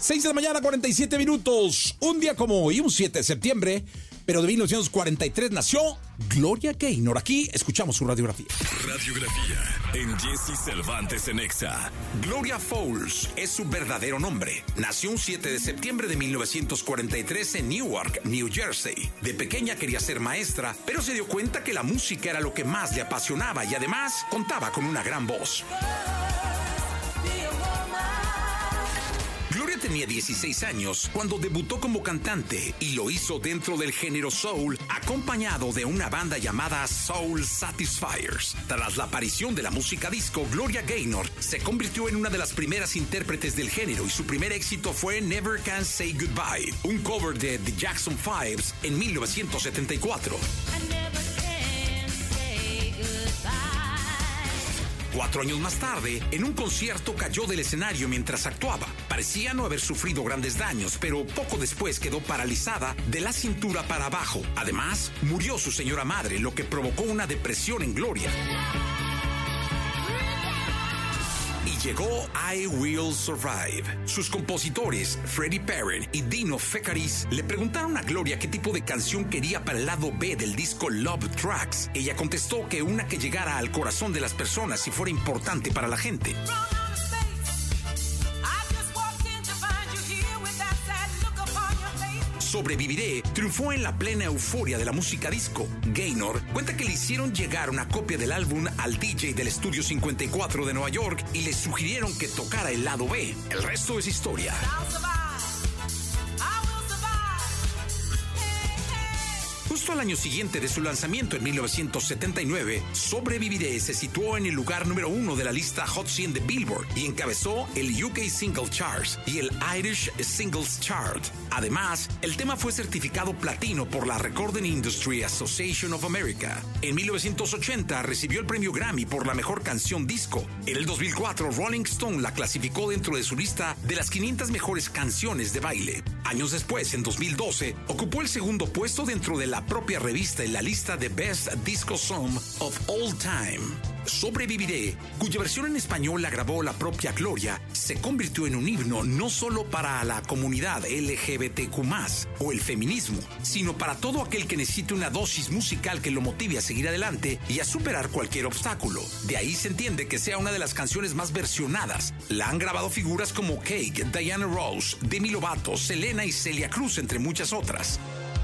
6 de la mañana, 47 minutos. Un día como hoy, un 7 de septiembre, pero de 1943 nació Gloria Gaynor. Aquí escuchamos su radiografía. Radiografía en Jesse Cervantes en Exa. Gloria Fowles es su verdadero nombre. Nació un 7 de septiembre de 1943 en Newark, New Jersey. De pequeña quería ser maestra, pero se dio cuenta que la música era lo que más le apasionaba y además contaba con una gran voz. Gloria tenía 16 años cuando debutó como cantante y lo hizo dentro del género soul, acompañado de una banda llamada Soul Satisfiers. Tras la aparición de la música disco, Gloria Gaynor se convirtió en una de las primeras intérpretes del género y su primer éxito fue Never Can Say Goodbye, un cover de The Jackson Fives en 1974. Cuatro años más tarde, en un concierto cayó del escenario mientras actuaba. Parecía no haber sufrido grandes daños, pero poco después quedó paralizada de la cintura para abajo. Además, murió su señora madre, lo que provocó una depresión en Gloria llegó I Will Survive. Sus compositores, Freddie Perrin y Dino Fekaris, le preguntaron a Gloria qué tipo de canción quería para el lado B del disco Love Tracks. Ella contestó que una que llegara al corazón de las personas y fuera importante para la gente. Sobreviviré triunfó en la plena euforia de la música disco. Gaynor cuenta que le hicieron llegar una copia del álbum al DJ del Estudio 54 de Nueva York y le sugirieron que tocara el lado B. El resto es historia. Justo al año siguiente de su lanzamiento en 1979, Sobreviviré se situó en el lugar número uno de la lista Hot 100 de Billboard y encabezó el UK Single Charts y el Irish Singles Chart. Además, el tema fue certificado platino por la Recording Industry Association of America. En 1980 recibió el premio Grammy por la mejor canción disco. En el 2004, Rolling Stone la clasificó dentro de su lista de las 500 mejores canciones de baile. Años después, en 2012, ocupó el segundo puesto dentro de la propia revista en la lista de Best Disco Song of All Time. Sobreviviré, cuya versión en español la grabó la propia Gloria, se convirtió en un himno no solo para la comunidad LGBTQ o el feminismo, sino para todo aquel que necesite una dosis musical que lo motive a seguir adelante y a superar cualquier obstáculo. De ahí se entiende que sea una de las canciones más versionadas. La han grabado figuras como Cake, Diana Rose, Demi Lovato, Selena y Celia Cruz, entre muchas otras.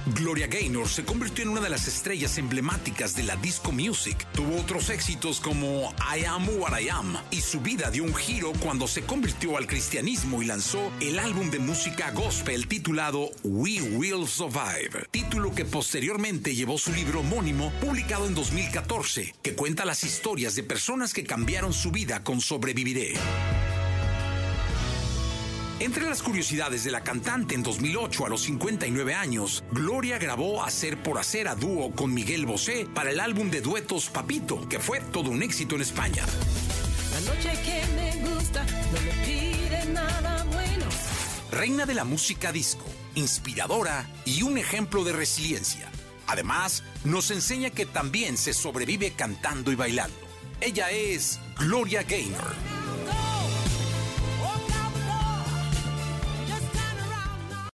Gloria Gaynor se convirtió en una de las estrellas emblemáticas de la disco music. Tuvo otros éxitos como I Am What I Am y su vida dio un giro cuando se convirtió al cristianismo y lanzó el álbum de música gospel titulado We Will Survive, título que posteriormente llevó su libro homónimo publicado en 2014, que cuenta las historias de personas que cambiaron su vida con Sobreviviré. Entre las curiosidades de la cantante en 2008 a los 59 años, Gloria grabó Hacer por Hacer a dúo con Miguel Bosé para el álbum de duetos Papito, que fue todo un éxito en España. La noche que me gusta no me pide nada bueno. Reina de la música disco, inspiradora y un ejemplo de resiliencia. Además, nos enseña que también se sobrevive cantando y bailando. Ella es Gloria Gaynor.